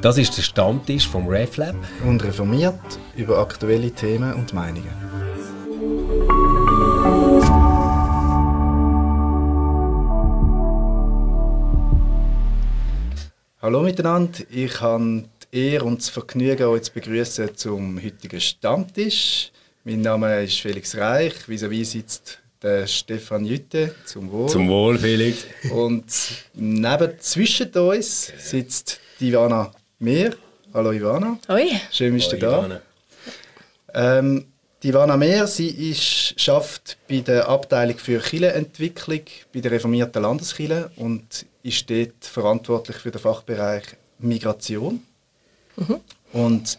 Das ist der Stammtisch vom RefLab. Und reformiert über aktuelle Themen und Meinungen. Hallo miteinander, ich habe die Ehre und das Vergnügen, euch zu begrüßen zum heutigen Stammtisch. Mein Name ist Felix Reich, vis-à-vis sitzt der Stefan Jütte, zum Wohl. Zum Wohl, Felix. Und neben zwischen uns sitzt Ivana Mehr. Hallo Ivana. Hoi. Schön, bist du da. Ähm, Ivana Mehr, sie ist, schafft bei der Abteilung für Kirchenentwicklung bei der reformierten Landeskirche und ist dort verantwortlich für den Fachbereich Migration. Mhm. Und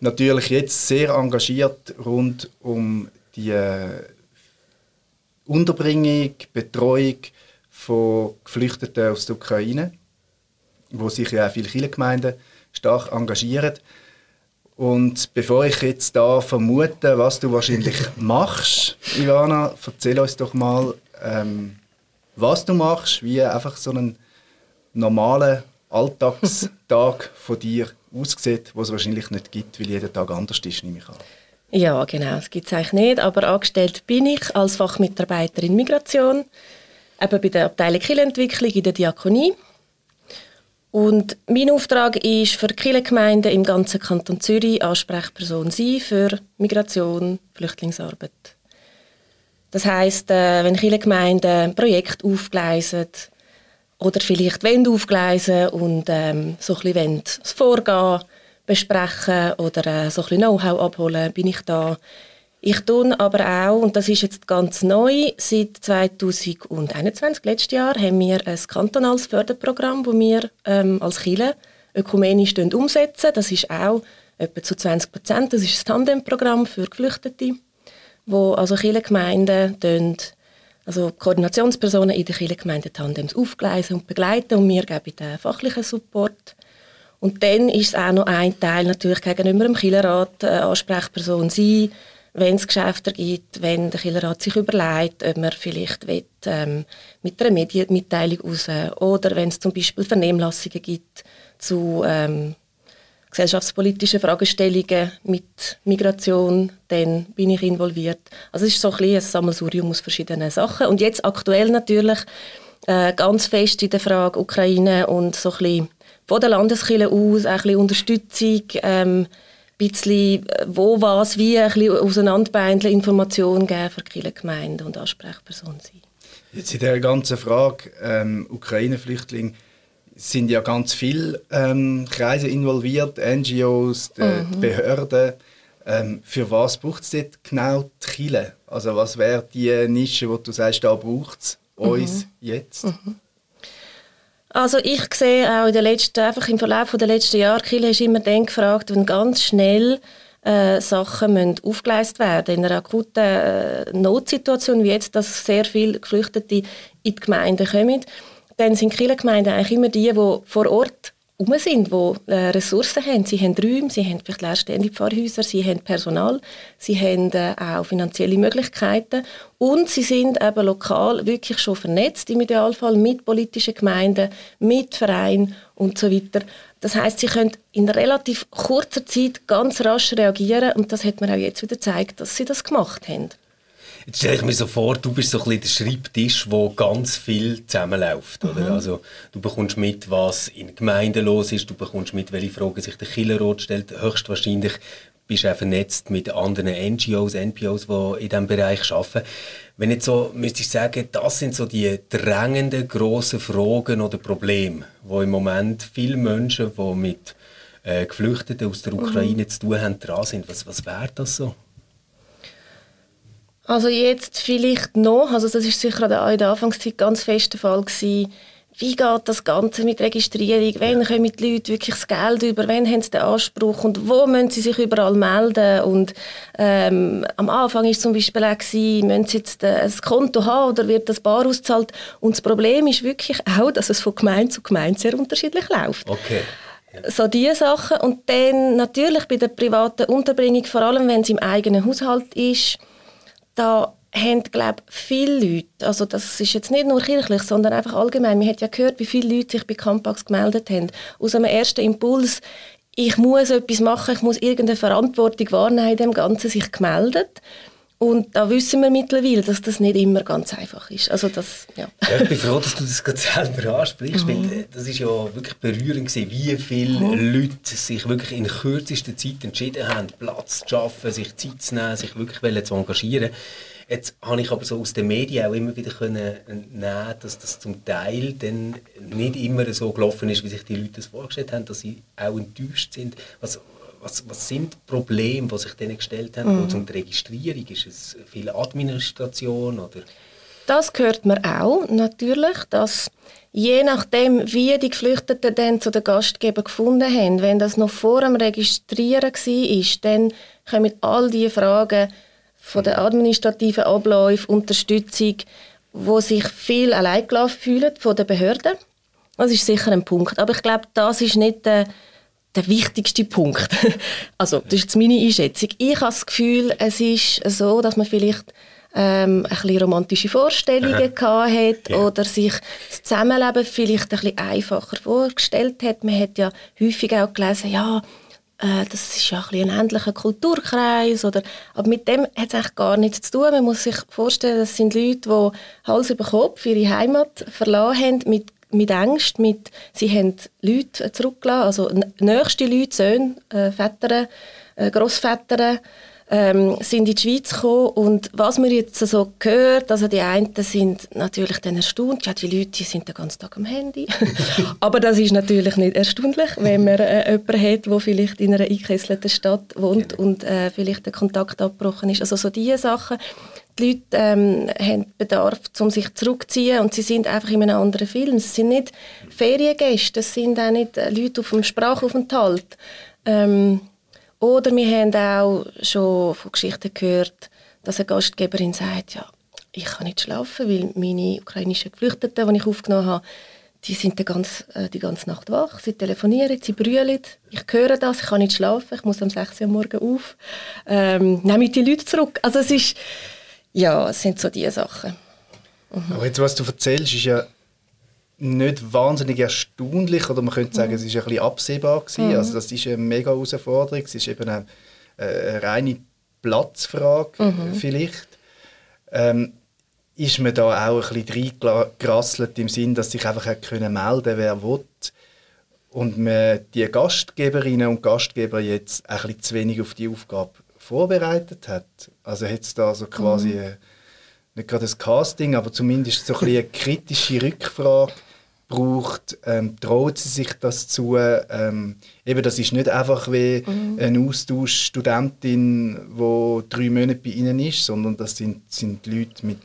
natürlich jetzt sehr engagiert rund um die äh, Unterbringung, Betreuung von Geflüchteten aus der Ukraine wo sich ja auch viele Kirchengemeinden stark engagieren. Und bevor ich jetzt da vermute, was du wahrscheinlich machst, Ivana, erzähl uns doch mal, ähm, was du machst, wie einfach so ein normaler Alltagstag von dir aussieht, was es wahrscheinlich nicht gibt, weil jeder Tag anders ist, nehme ich an. Ja, genau, das gibt es eigentlich nicht, aber angestellt bin ich als Fachmitarbeiterin Migration, eben bei der Abteilung Kirchenentwicklung in der Diakonie und mein Auftrag ist für Kirchengemeinden im ganzen Kanton Zürich Ansprechperson sein für Migration, Flüchtlingsarbeit. Das heißt, äh, wenn Kirchengemeinden ein Projekt aufgleisen oder vielleicht wollen aufgleisen und ähm, so ein bisschen das Vorgehen besprechen oder äh, so ein bisschen Know-how abholen, bin ich da ich tue aber auch, und das ist jetzt ganz neu, seit 2021, letztes Jahr, haben wir ein kantonales Förderprogramm, das wir ähm, als Chile ökumenisch umsetzen. Das ist auch etwa zu 20 Prozent. Das ist ein Tandemprogramm für Geflüchtete, wo also Kirchengemeinden also Koordinationspersonen in den Kirchengemeinden Tandems aufgleisen und begleiten und wir geben den fachlichen Support. Und dann ist es auch noch ein Teil natürlich gegenüber dem Kirchenrat äh, Ansprechperson sein, wenn es Geschäfte gibt, wenn der Killerrat sich überlegt, ob man vielleicht will, ähm, mit einer Medienmitteilung raus oder wenn es zum Beispiel Vernehmlassungen gibt zu ähm, gesellschaftspolitischen Fragestellungen mit Migration, dann bin ich involviert. Also es ist so ein, ein Sammelsurium aus verschiedenen Sachen. Und jetzt aktuell natürlich äh, ganz fest in der Frage Ukraine und so ein bisschen von der Landeskirche aus, ein bisschen Unterstützung, ähm, bisschen, äh, wo, was, wie, ein bisschen auseinanderbeindeln, Informationen geben für die Gemeinden und Ansprechpersonen sein. Jetzt in der ganzen Frage ähm, Ukraine-Flüchtlinge sind ja ganz viele ähm, Kreise involviert, NGOs, die, mhm. Behörden. Ähm, für was braucht es dort genau die Kirche? Also was wäre die Nische, wo du sagst, da braucht es uns mhm. jetzt? Mhm. Also ich sehe auch in der letzten, einfach im Verlauf der letzten Jahre, Kiel ist immer dann gefragt, wenn ganz schnell äh, Sachen müssen aufgeleistet werden in einer akuten äh, Notsituation wie jetzt, dass sehr viele Geflüchtete in die Gemeinden kommen, dann sind Kirchengemeinden eigentlich immer die, die vor Ort rum sind, die äh, Ressourcen haben. Sie haben Räume, sie haben vielleicht leerstehende Pfarrhäuser, sie haben Personal, sie haben äh, auch finanzielle Möglichkeiten und sie sind eben lokal wirklich schon vernetzt im Idealfall mit politischen Gemeinden, mit Vereinen und so weiter. Das heißt, sie können in relativ kurzer Zeit ganz rasch reagieren und das hat man auch jetzt wieder gezeigt, dass sie das gemacht haben. Jetzt stelle ich mir so vor, du bist so ein bisschen der Schreibtisch, wo ganz viel zusammenläuft. Oder? Mhm. Also, du bekommst mit, was in der Gemeinde los ist, du bekommst mit, welche Fragen sich der Killerrot stellt. Höchstwahrscheinlich bist du auch vernetzt mit anderen NGOs, NPOs, die in diesem Bereich arbeiten. Wenn jetzt so, müsste ich sagen, das sind so die drängenden, grossen Fragen oder Probleme, wo im Moment viele Menschen, die mit äh, Geflüchteten aus der Ukraine mhm. zu tun haben, dran sind. Was, was wäre das so? Also jetzt vielleicht noch, also das ist sicher in der Anfangszeit ganz fest der Fall gewesen, wie geht das Ganze mit Registrierung? Wann kommen die Leute wirklich das Geld über? Wann haben sie den Anspruch? Und wo müssen sie sich überall melden? Und ähm, am Anfang war es zum Beispiel auch, gewesen, müssen sie jetzt äh, ein Konto haben oder wird das Bar ausgezahlt? Und das Problem ist wirklich auch, dass es von Gemeinde zu Gemeinde sehr unterschiedlich läuft. Okay. So diese Sachen. Und dann natürlich bei der privaten Unterbringung, vor allem wenn es im eigenen Haushalt ist, da haben, glaube viele Leute, also das ist jetzt nicht nur kirchlich, sondern einfach allgemein, man hat ja gehört, wie viele Leute sich bei Campax gemeldet haben. Aus einem ersten Impuls, ich muss etwas machen, ich muss irgendeine Verantwortung wahrnehmen in dem Ganzen, sich gemeldet. Und da wissen wir mittlerweile, dass das nicht immer ganz einfach ist. Also das, ja. ja ich bin froh, dass du das gerade selber ansprichst, mhm. weil das ist ja wirklich berührend gewesen, wie viele mhm. Leute sich wirklich in kürzester Zeit entschieden haben, Platz zu schaffen, sich Zeit zu nehmen, sich wirklich zu engagieren. Jetzt habe ich aber so aus den Medien auch immer wieder können nehmen, dass das zum Teil dann nicht immer so gelaufen ist, wie sich die Leute das vorgestellt haben, dass sie auch enttäuscht sind. Was, was, was sind die Probleme, die sich denen gestellt haben, mhm. zum die Registrierung? Ist es viel Administration oder? Das hört man auch natürlich, dass je nachdem, wie die Geflüchteten dann zu den Gastgeber gefunden haben, wenn das noch vor dem Registrieren war, dann kommen all diese Fragen von der administrativen Abläufe, Unterstützung, wo sich viel allein gelassen fühlen von den Behörden. Das ist sicher ein Punkt. Aber ich glaube, das ist nicht der der wichtigste Punkt. also, das ist jetzt meine Einschätzung. Ich habe das Gefühl, es ist so, dass man vielleicht ähm, ein bisschen romantische Vorstellungen Aha. hat ja. oder sich das Zusammenleben vielleicht ein bisschen einfacher vorgestellt hat. Man hat ja häufig auch gelesen, ja, äh, das ist ja ein, ein ähnlicher Kulturkreis. Oder, aber mit dem hat es eigentlich gar nichts zu tun. Man muss sich vorstellen, das sind Leute, die Hals über Kopf ihre Heimat verlassen haben, mit mit Angst, mit, sie haben Leute zurückgelassen, also nächste Leute, Söhne, äh, Väter, äh, Großväter, ähm, sind in die Schweiz gekommen. Und was man jetzt so gehört, also die einen sind natürlich dann erstaunt, ja die Leute die sind den ganzen Tag am Handy, aber das ist natürlich nicht erstaunlich, wenn man äh, jemanden hat, der vielleicht in einer eingekesselten Stadt wohnt genau. und äh, vielleicht der Kontakt abgebrochen ist, also so diese Sachen. Die Leute ähm, haben Bedarf, um sich zurückzuziehen. Und sie sind einfach in einem anderen Film. Es sind nicht Feriengäste, es sind auch nicht äh, Leute auf dem Sprachaufenthalt. Ähm, oder wir haben auch schon von Geschichten gehört, dass eine Gastgeberin sagt, ja, ich kann nicht schlafen, weil meine ukrainischen Geflüchteten, die ich aufgenommen habe, die sind die ganze, äh, die ganze Nacht wach, sie telefonieren, sie brüllen, ich höre das, ich kann nicht schlafen, ich muss um 6 Uhr morgen auf, ähm, nehme ich die Leute zurück. Also es ist, ja, es sind so diese Sachen. Mhm. Aber jetzt, was du erzählst, ist ja nicht wahnsinnig erstaunlich oder man könnte sagen, mhm. es ist ein bisschen absehbar gewesen. Mhm. Also das ist eine mega Herausforderung. Es ist eben eine, eine reine Platzfrage mhm. vielleicht. Ähm, ist man da auch ein bisschen reingerasselt im Sinn, dass sich einfach können melden wer will und man die Gastgeberinnen und Gastgeber jetzt ein bisschen zu wenig auf die Aufgabe vorbereitet hat. Also hat es da so quasi mhm. Äh, nicht gerade das Casting, aber zumindest so ein eine kritische Rückfrage braucht, ähm, traut sie sich das zu? Ähm, eben, das ist nicht einfach wie mhm. eine Austauschstudentin, die drei Monate bei ihnen ist, sondern das sind, sind Leute mit,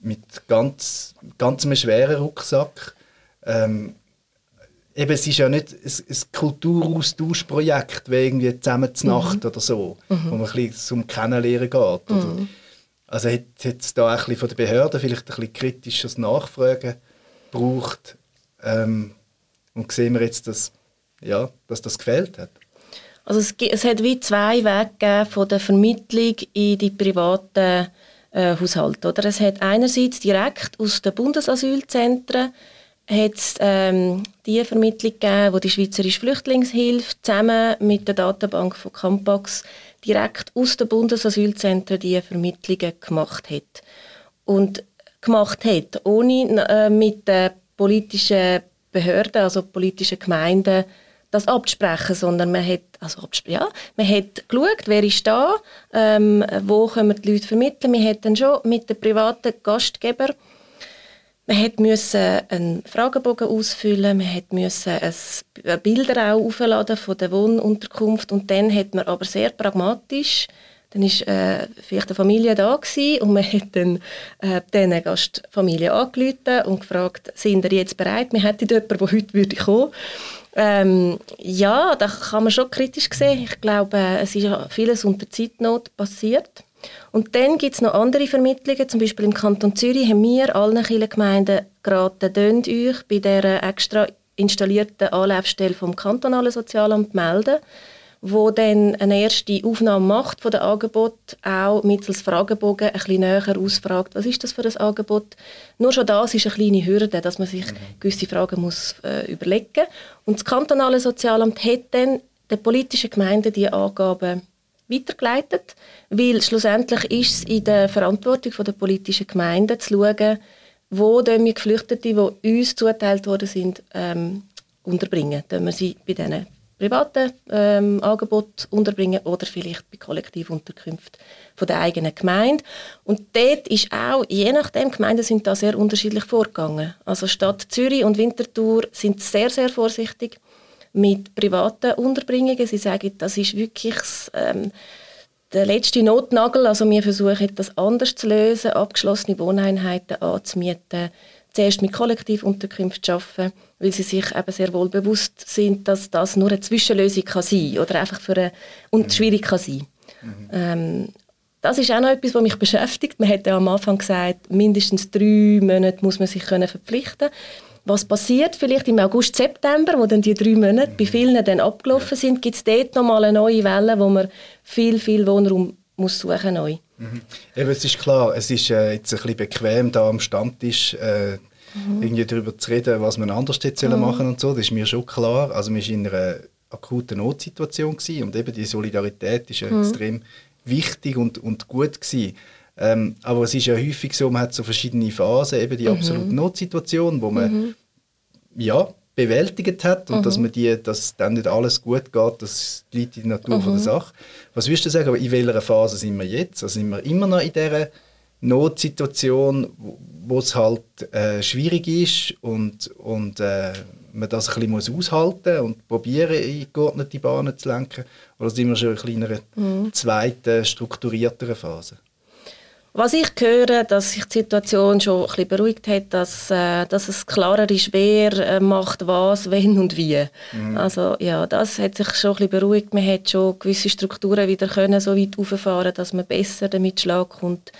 mit ganz, ganz einem schweren Rucksack. Ähm, eben, es ist ja nicht ein, ein Kulturaustauschprojekt, wie irgendwie zusammen zur Nacht mhm. oder so, mhm. wo man ein bisschen zum Kennenlernen geht. Mhm. Also hat es da ein bisschen von der Behörde vielleicht ein bisschen kritisches Nachfragen braucht ähm, und sehen wir jetzt, dass, ja, dass das gefällt hat? Also es, es hat wie zwei Wege von der Vermittlung in die privaten äh, Haushalte. Oder? Es hat einerseits direkt aus den Bundesasylzentren hat ähm, die Vermittlung gegeben, wo die Schweizerische Flüchtlingshilfe zusammen mit der Datenbank von Campax direkt aus den Bundesasylzentren die Vermittlungen gemacht hat. Und gemacht hat, ohne äh, mit den politischen Behörden, also politischen Gemeinden, das abzusprechen, sondern man hat, also ja, man hat geschaut, wer ist da, ähm, wo können wir die Leute vermitteln. Man hat dann schon mit den privaten Gastgebern man hat müssen einen Fragebogen ausfüllen, man hat müssen Bilder auch aufladen von der Wohnunterkunft und dann hat man aber sehr pragmatisch dann war äh, vielleicht eine Familie da gewesen, und man hat dann äh, diese Gastfamilie angerufen und gefragt, sind ihr jetzt bereit? Wir hätten jemanden, der heute würde kommen ähm, ja, da kann man schon kritisch sehen. Ich glaube, äh, es ist vieles unter Zeitnot passiert. Und dann gibt es noch andere Vermittlungen, zum Beispiel im Kanton Zürich haben wir allen Kirchengemeinden geraten, euch bei der extra installierten Anlaufstelle vom kantonalen Sozialamt melden wo dann eine erste Aufnahme macht von dem Angebot, auch mittels Fragebogen ein bisschen näher ausfragt, was ist das für ein Angebot. Nur schon das ist eine kleine Hürde, dass man sich mhm. gewisse Fragen muss äh, überlegen Und das kantonale Sozialamt hat dann den politischen Gemeinden die Angaben weitergeleitet, weil schlussendlich ist es in der Verantwortung der politischen Gemeinden zu schauen, wo wir Geflüchtete, die uns zuteilt worden sind, ähm, unterbringen. Dann wir sie bei diesen privaten ähm, Angeboten unterbringen oder vielleicht bei Kollektivunterkünften der eigenen Gemeinde. Und dort ist auch, je nachdem, Gemeinden sind da sehr unterschiedlich vorgegangen. Also Stadt Zürich und Winterthur sind sehr, sehr vorsichtig mit privaten Unterbringungen. Sie sagen, das ist wirklich ähm, der letzte Notnagel. Also wir versuchen, das anders zu lösen, abgeschlossene Wohneinheiten anzumieten, zuerst mit Kollektivunterkünften arbeiten, weil sie sich eben sehr wohl bewusst sind, dass das nur eine Zwischenlösung kann sein oder einfach für eine, und mhm. schwierig kann sein. Mhm. Ähm, das ist auch noch etwas, was mich beschäftigt. Man hat ja am Anfang gesagt, mindestens drei Monate muss man sich können verpflichten was passiert vielleicht im August, September, wo dann die drei Monate bei vielen dann abgelaufen sind, gibt es dort nochmal eine neue Welle, wo man viel, viel Wohnraum muss suchen neu. Mhm. Eben, es ist klar, es ist äh, jetzt ein bisschen bequem, da am Stammtisch äh, mhm. irgendwie darüber zu reden, was man anders hätte mhm. machen und so. Das ist mir schon klar. Also man war in einer akuten Notsituation gewesen und eben die Solidarität ist mhm. extrem wichtig und, und gut gewesen. Ähm, aber es ist ja häufig so, man hat so verschiedene Phasen, eben die mhm. absolute Notsituation, wo man mhm. ja, bewältigt hat und mhm. dass man die, dass dann nicht alles gut geht, das liegt in der Natur mhm. von der Sache. Was würdest du sagen, in welcher Phase sind wir jetzt? Also sind wir immer noch in dieser Notsituation, wo es halt äh, schwierig ist und, und äh, man das ein bisschen muss aushalten und probieren, in geordnete Bahnen zu lenken? Oder sind wir schon in einer mhm. zweiten, strukturierteren Phase? Was ich höre, dass sich die Situation schon ein bisschen beruhigt hat, dass, äh, dass es klarer ist, wer äh, macht was, wenn und wie. Mhm. Also ja, das hat sich schon ein bisschen beruhigt. Man hat schon gewisse Strukturen wieder können so weit auffahren, dass man besser damit Schlag kommt.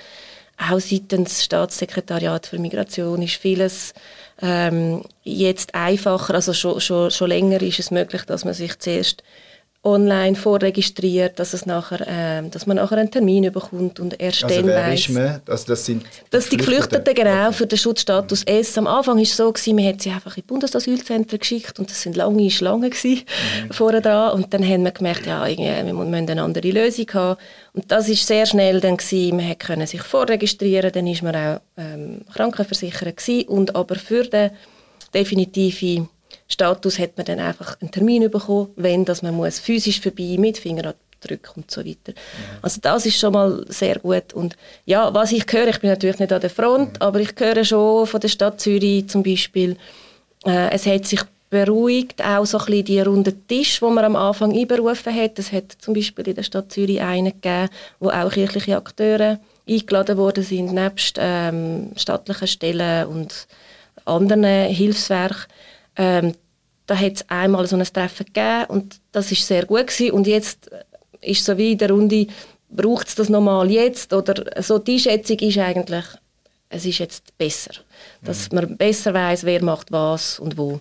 Auch seitens Staatssekretariat für Migration ist vieles ähm, jetzt einfacher. Also schon, schon, schon länger ist es möglich, dass man sich zuerst online vorregistriert, dass, es nachher, äh, dass man nachher einen Termin bekommt und erst also dann weiss... Also das sind dass die Geflüchteten, genau, für den Schutzstatus mhm. S. Am Anfang war es so, gewesen, man hat sie einfach in Bundesasylzentren geschickt und das sind lange Schlangen gewesen, mhm. vorher dran. Und dann haben wir gemerkt, ja, wir müssen eine andere Lösung haben. Und das war sehr schnell dann gewesen. Man konnte sich vorregistrieren, dann war man auch ähm, krankenversichert gewesen. und aber für den definitiven Status hat man dann einfach einen Termin bekommen, wenn dass man muss physisch vorbei mit Fingerabdrücken und so weiter. Mhm. Also das ist schon mal sehr gut und ja, was ich höre, ich bin natürlich nicht an der Front, mhm. aber ich höre schon von der Stadt Zürich zum Beispiel, äh, es hat sich beruhigt, auch so ein bisschen die runden Tisch, wo man am Anfang einberufen hat. Es hat zum Beispiel in der Stadt Zürich einen gegeben, wo auch kirchliche Akteure eingeladen worden sind, nebst ähm, staatlichen Stellen und anderen Hilfswerken. Ähm, da hat es einmal so ein Treffen gegeben und das ist sehr gut gewesen. und jetzt ist so wie in der Runde, braucht es das nochmal jetzt oder so die Schätzung ist eigentlich, es ist jetzt besser, dass mhm. man besser weiß, wer macht was und wo.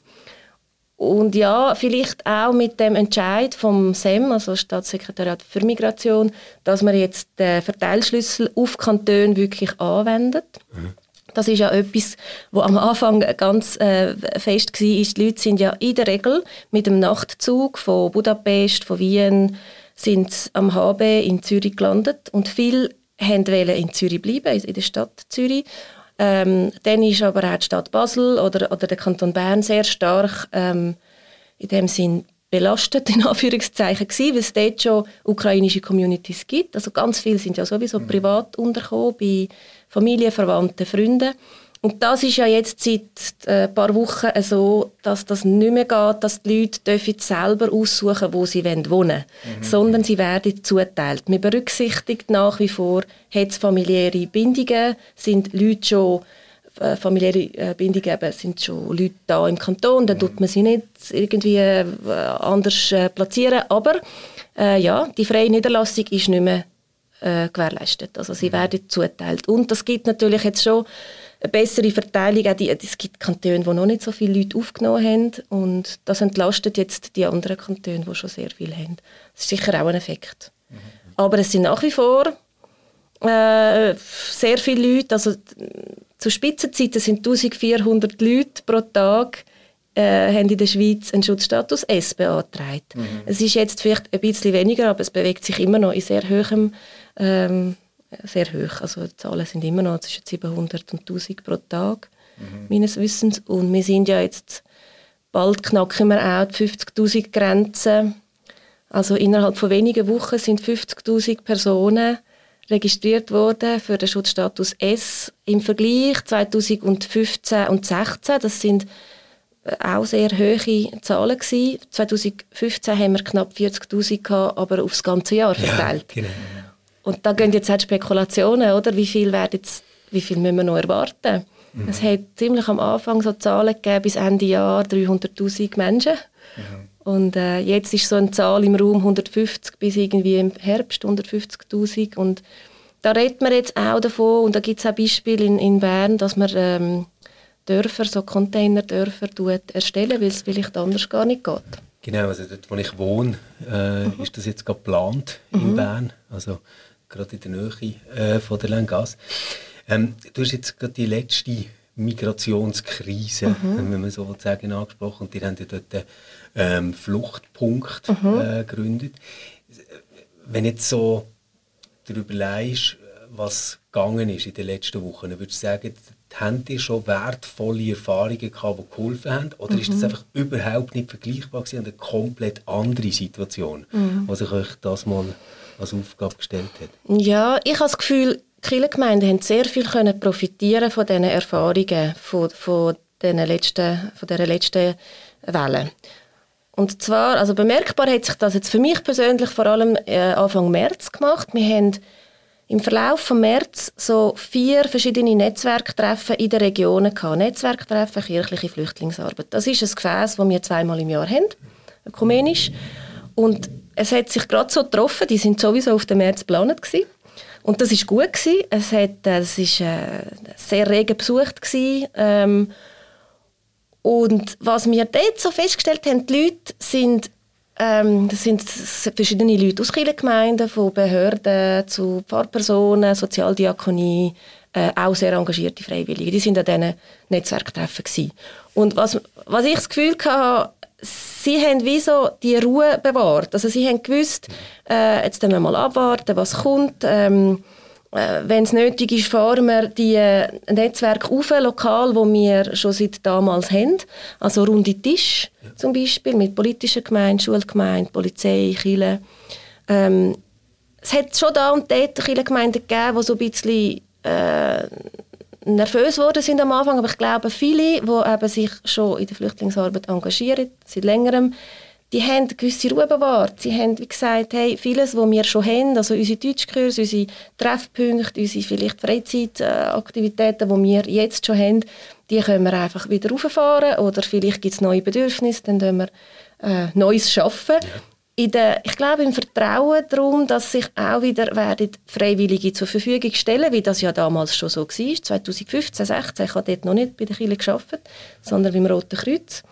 Und ja, vielleicht auch mit dem Entscheid vom SEM, also Staatssekretariat für Migration, dass man jetzt den Verteilschlüssel auf Kantone wirklich anwendet. Mhm. Das ist ja etwas, wo am Anfang ganz äh, fest war. Die Leute sind ja in der Regel mit dem Nachtzug von Budapest, von Wien, sind am HB in Zürich gelandet und viele wollten in Zürich bleiben, in der Stadt Zürich. Ähm, dann ist aber auch die Stadt Basel oder, oder der Kanton Bern sehr stark ähm, in dem Sinn belastet, in Anführungszeichen, gewesen, weil es dort schon ukrainische Communities gibt. Also ganz viele sind ja sowieso mhm. privat untergekommen, bei Familie, Verwandten, Freunden. Und das ist ja jetzt seit ein äh, paar Wochen so, dass das nicht mehr geht, dass die Leute dürfen selber aussuchen wo sie wohnen wollen, mhm. sondern sie werden zuteilt. Man berücksichtigt nach wie vor, hat es familiäre Bindungen, sind Leute schon äh, familiäre äh, Bindungen eben, sind schon Leute da im Kanton, dann tut man sie nicht irgendwie äh, anders äh, platzieren, aber ja, die freie Niederlassung ist nicht mehr äh, gewährleistet. Also sie mhm. werden zuteilt. Und das gibt natürlich jetzt schon eine bessere Verteilung. Auch die, es gibt Kantone, die noch nicht so viele Leute aufgenommen haben und das entlastet jetzt die anderen Kantone, die schon sehr viel haben. Das ist sicher auch ein Effekt. Mhm. Aber es sind nach wie vor äh, sehr viele Leute, also zu Spitzenzeiten sind 1400 Leute pro Tag äh, haben in der Schweiz einen Schutzstatus S beantragt. Mhm. Es ist jetzt vielleicht ein bisschen weniger, aber es bewegt sich immer noch in sehr hohem ähm, sehr hoch. Also die Zahlen sind immer noch zwischen 700 und 1000 pro Tag, mhm. meines Wissens. Und wir sind ja jetzt, bald knacken wir auch die 50'000 Grenze. Also innerhalb von wenigen Wochen sind 50'000 Personen registriert worden für den Schutzstatus S. Im Vergleich 2015 und 2016, das sind auch sehr hohe Zahlen gewesen. 2015 haben wir knapp 40'000 gehabt, aber aufs ganze Jahr verteilt. Ja, genau. Und da gehen jetzt halt Spekulationen, oder? Wie viel, werden jetzt, wie viel müssen wir noch erwarten? Mhm. Es hat ziemlich am Anfang so Zahlen gegeben, bis Ende Jahr 300'000 Menschen. Mhm. Und äh, jetzt ist so eine Zahl im Raum 150 bis irgendwie im Herbst 150'000 und da redet man jetzt auch davon und da gibt es auch Beispiele in, in Bern, dass man ähm, Dörfer, so Containerdörfer erstellen, weil es vielleicht anders gar nicht geht. Genau, also dort, wo ich wohne, äh, mhm. ist das jetzt gerade geplant in mhm. Bern. Also gerade in der Nähe äh, von der Langas. Ähm, du hast jetzt gerade die letzte Migrationskrise, mhm. wenn man so sagen, angesprochen. Und die haben ja dort einen ähm, Fluchtpunkt mhm. äh, gegründet. Wenn jetzt so darüber leist, was gegangen ist in den letzten Wochen, dann würdest du sagen, haben die schon wertvolle Erfahrungen gehabt, die geholfen haben? Oder mhm. ist das mhm. einfach überhaupt nicht vergleichbar gewesen und eine komplett andere Situation, mhm. was ich euch das mal als Aufgabe gestellt hat? Ja, ich habe das Gefühl, die Kirchengemeinden haben sehr viel können profitieren von diesen Erfahrungen, von, von, den letzten, von dieser letzten Welle. Und zwar, also bemerkbar hat sich das jetzt für mich persönlich vor allem äh, Anfang März gemacht. Wir haben im Verlauf von März so vier verschiedene Netzwerktreffen in den Regionen gehabt. Netzwerktreffen, kirchliche Flüchtlingsarbeit. Das ist ein Gefäß, das wir zweimal im Jahr haben, ökumenisch. Und es hat sich gerade so getroffen, die sind sowieso auf den März geplant gewesen. Und das ist gut gewesen. Es hat, äh, es ist äh, sehr rege besucht gewesen. Ähm, und was wir dort so festgestellt haben, die Leute sind ähm, das sind verschiedene Leute aus Kirchengemeinden, von Behörden zu Pfarrpersonen, Sozialdiakonie, äh, auch sehr engagierte Freiwillige. Die sind an diesen Netzwerktreffen gewesen. Und was, was ich das Gefühl hatte, sie haben wie so die Ruhe bewahrt. Also sie haben gewusst, äh, jetzt wir mal abwarten, was kommt. Ähm, äh, Wenn es nötig ist, fahren wir die äh, Netzwerke auf, lokal, wo wir schon seit damals haben. Also runde Tisch ja. zum Beispiel mit politischen Gemeinden, Schulgemeinden, Polizei, Kirche. Ähm, es hat schon da und dort Gemeinden gegeben, die so ein bisschen äh, nervös geworden sind am Anfang, aber ich glaube, viele, die eben sich schon in der Flüchtlingsarbeit engagieren, seit längerem, die haben eine gewisse Ruhe bewahrt. Sie haben wie gesagt, hey, vieles, was wir schon haben, also unsere Deutschkurse, unsere Treffpunkte, unsere vielleicht Freizeitaktivitäten, die wir jetzt schon haben, die können wir einfach wieder rauffahren oder vielleicht gibt es neue Bedürfnisse, dann können wir äh, Neues schaffen. Ja. In der, ich glaube im Vertrauen darum, dass sich auch wieder werden Freiwillige zur Verfügung stellen, wie das ja damals schon so war, 2015, 2016, ich habe dort noch nicht bei der Kirche gearbeitet, sondern beim Roten Kreuz.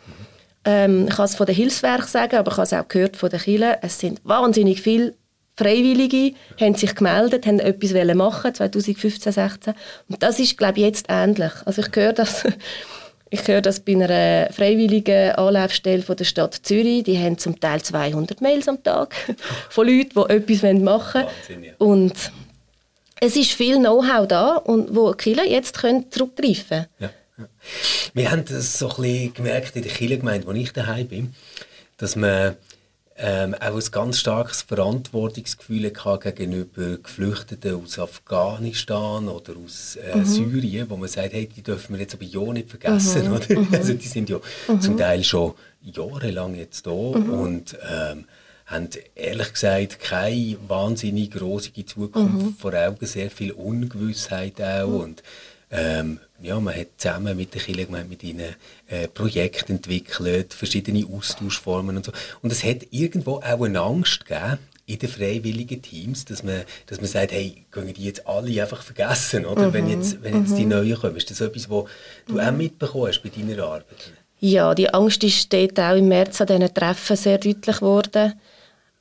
Ähm, ich kann es von den Hilfswerken sagen, aber ich habe es auch gehört von den Kirchen. Es sind wahnsinnig viele Freiwillige, haben sich gemeldet, haben etwas machen 2015, 2016. Und das ist, glaube ich, jetzt ähnlich. Also ich höre das, ich höre das bei einer freiwilligen Anlaufstelle von der Stadt Zürich. Die haben zum Teil 200 Mails am Tag von Leuten, die etwas machen wollen. Und es ist viel Know-how da, und wo die Kirchen jetzt zurückgreifen können. Ja. Wir haben das so ein bisschen gemerkt in der Kirchengemeinde, wo ich daheim bin, dass man ähm, auch ein ganz starkes Verantwortungsgefühl gegenüber Geflüchteten aus Afghanistan oder aus äh, mhm. Syrien, wo man sagt, hey, die dürfen wir jetzt aber ja nicht vergessen, mhm. oder? Mhm. Also die sind ja mhm. zum Teil schon jahrelang jetzt da mhm. und ähm, haben ehrlich gesagt keine wahnsinnig rosige Zukunft vor Augen, sehr viel Ungewissheit auch und ähm, ja, man hat zusammen mit den Kindern mit ihnen äh, Projekte entwickelt, verschiedene Austauschformen und so. Und es hat irgendwo auch eine Angst gegeben, in den freiwilligen Teams, dass man, dass man sagt, hey, können die jetzt alle einfach vergessen, oder? Mhm. Wenn jetzt, wenn jetzt die mhm. Neuen kommen. Ist das etwas, was du mhm. auch mitbekommen hast bei deiner Arbeit? Ja, die Angst ist dort auch im März an diesen Treffen sehr deutlich geworden.